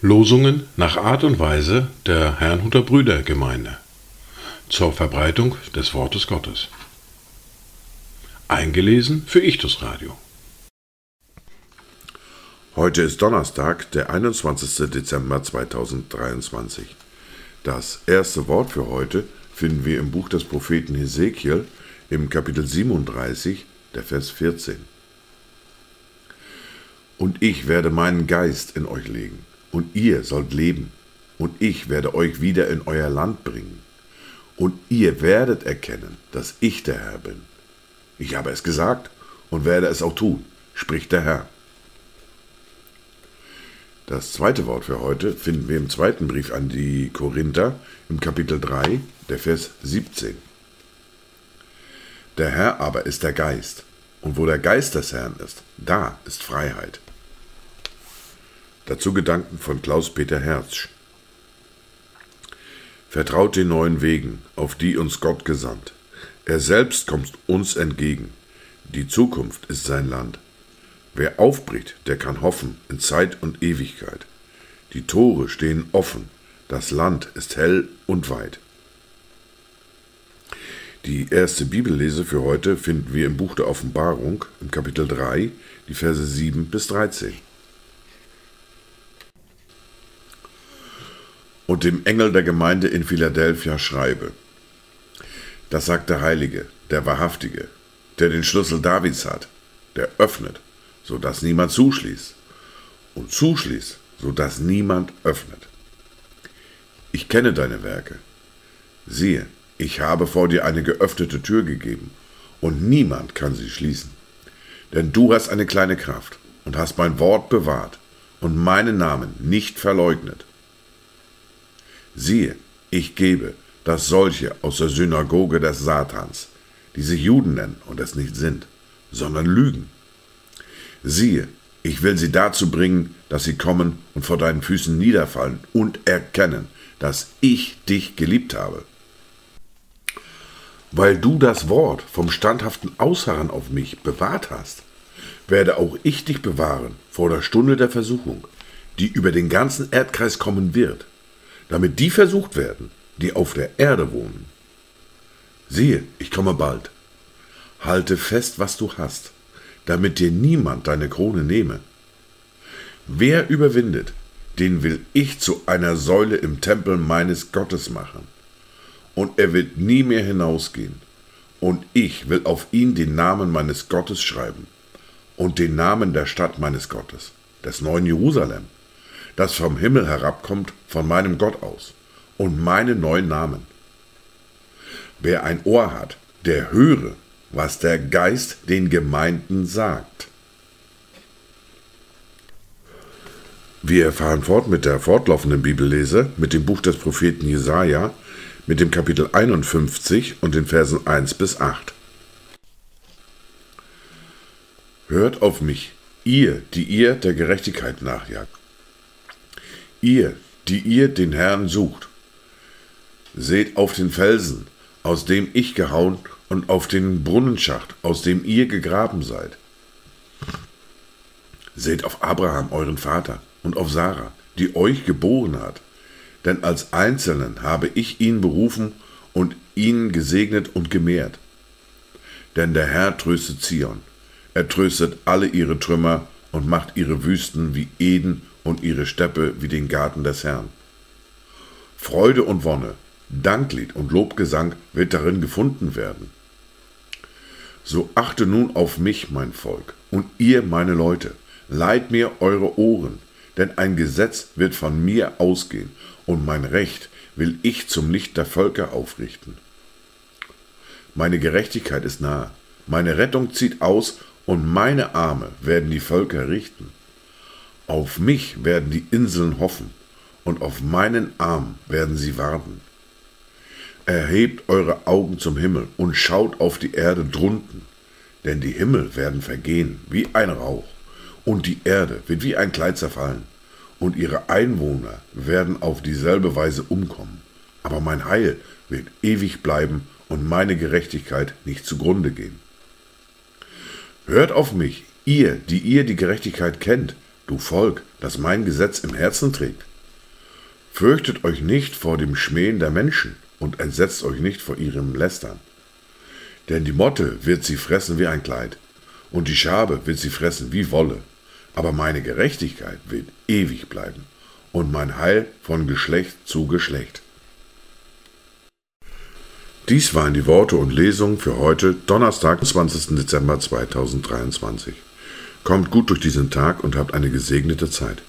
Losungen nach Art und Weise der Herrnhuter Brüdergemeinde zur Verbreitung des Wortes Gottes. Eingelesen für Ichtus Radio. Heute ist Donnerstag, der 21. Dezember 2023. Das erste Wort für heute finden wir im Buch des Propheten Hesekiel im Kapitel 37, der Vers 14. Und ich werde meinen Geist in euch legen, und ihr sollt leben, und ich werde euch wieder in euer Land bringen, und ihr werdet erkennen, dass ich der Herr bin. Ich habe es gesagt und werde es auch tun, spricht der Herr. Das zweite Wort für heute finden wir im zweiten Brief an die Korinther im Kapitel 3, der Vers 17. Der Herr aber ist der Geist, und wo der Geist des Herrn ist, da ist Freiheit. Dazu Gedanken von Klaus-Peter Herzsch. Vertraut den neuen Wegen, auf die uns Gott gesandt. Er selbst kommt uns entgegen. Die Zukunft ist sein Land. Wer aufbricht, der kann hoffen in Zeit und Ewigkeit. Die Tore stehen offen, das Land ist hell und weit. Die erste Bibellese für heute finden wir im Buch der Offenbarung im Kapitel 3, die Verse 7 bis 13. Und dem Engel der Gemeinde in Philadelphia schreibe, das sagt der Heilige, der Wahrhaftige, der den Schlüssel Davids hat, der öffnet, so dass niemand zuschließt, und zuschließt, so dass niemand öffnet. Ich kenne deine Werke. Siehe, ich habe vor dir eine geöffnete Tür gegeben, und niemand kann sie schließen. Denn du hast eine kleine Kraft und hast mein Wort bewahrt und meinen Namen nicht verleugnet. Siehe, ich gebe, dass solche aus der Synagoge des Satans, die sich Juden nennen und es nicht sind, sondern lügen. Siehe, ich will sie dazu bringen, dass sie kommen und vor deinen Füßen niederfallen und erkennen, dass ich dich geliebt habe. Weil du das Wort vom standhaften Ausharren auf mich bewahrt hast, werde auch ich dich bewahren vor der Stunde der Versuchung, die über den ganzen Erdkreis kommen wird, damit die versucht werden, die auf der Erde wohnen. Siehe, ich komme bald. Halte fest, was du hast, damit dir niemand deine Krone nehme. Wer überwindet, den will ich zu einer Säule im Tempel meines Gottes machen und er wird nie mehr hinausgehen. Und ich will auf ihn den Namen meines Gottes schreiben und den Namen der Stadt meines Gottes, des neuen Jerusalem, das vom Himmel herabkommt von meinem Gott aus, und meinen neuen Namen. Wer ein Ohr hat, der höre, was der Geist den Gemeinden sagt. Wir fahren fort mit der fortlaufenden Bibellese, mit dem Buch des Propheten Jesaja, mit dem Kapitel 51 und den Versen 1 bis 8. Hört auf mich, ihr, die ihr der Gerechtigkeit nachjagt. Ihr, die ihr den Herrn sucht. Seht auf den Felsen, aus dem ich gehauen, und auf den Brunnenschacht, aus dem ihr gegraben seid. Seht auf Abraham, euren Vater, und auf Sarah, die euch geboren hat denn als Einzelnen habe ich ihn berufen und ihn gesegnet und gemehrt. Denn der Herr tröstet Zion, er tröstet alle ihre Trümmer und macht ihre Wüsten wie Eden und ihre Steppe wie den Garten des Herrn. Freude und Wonne, Danklied und Lobgesang wird darin gefunden werden. So achte nun auf mich, mein Volk, und ihr, meine Leute, leiht mir eure Ohren, denn ein Gesetz wird von mir ausgehen, und mein Recht will ich zum Licht der Völker aufrichten. Meine Gerechtigkeit ist nahe, meine Rettung zieht aus, und meine Arme werden die Völker richten. Auf mich werden die Inseln hoffen, und auf meinen Arm werden sie warten. Erhebt eure Augen zum Himmel und schaut auf die Erde drunten, denn die Himmel werden vergehen wie ein Rauch, und die Erde wird wie ein Kleid zerfallen und ihre Einwohner werden auf dieselbe Weise umkommen. Aber mein Heil wird ewig bleiben und meine Gerechtigkeit nicht zugrunde gehen. Hört auf mich, ihr, die ihr die Gerechtigkeit kennt, du Volk, das mein Gesetz im Herzen trägt. Fürchtet euch nicht vor dem Schmähen der Menschen und entsetzt euch nicht vor ihrem Lästern. Denn die Motte wird sie fressen wie ein Kleid, und die Schabe wird sie fressen wie Wolle. Aber meine Gerechtigkeit wird ewig bleiben, und mein Heil von Geschlecht zu Geschlecht. Dies waren die Worte und Lesungen für heute, Donnerstag, 20. Dezember 2023. Kommt gut durch diesen Tag und habt eine gesegnete Zeit.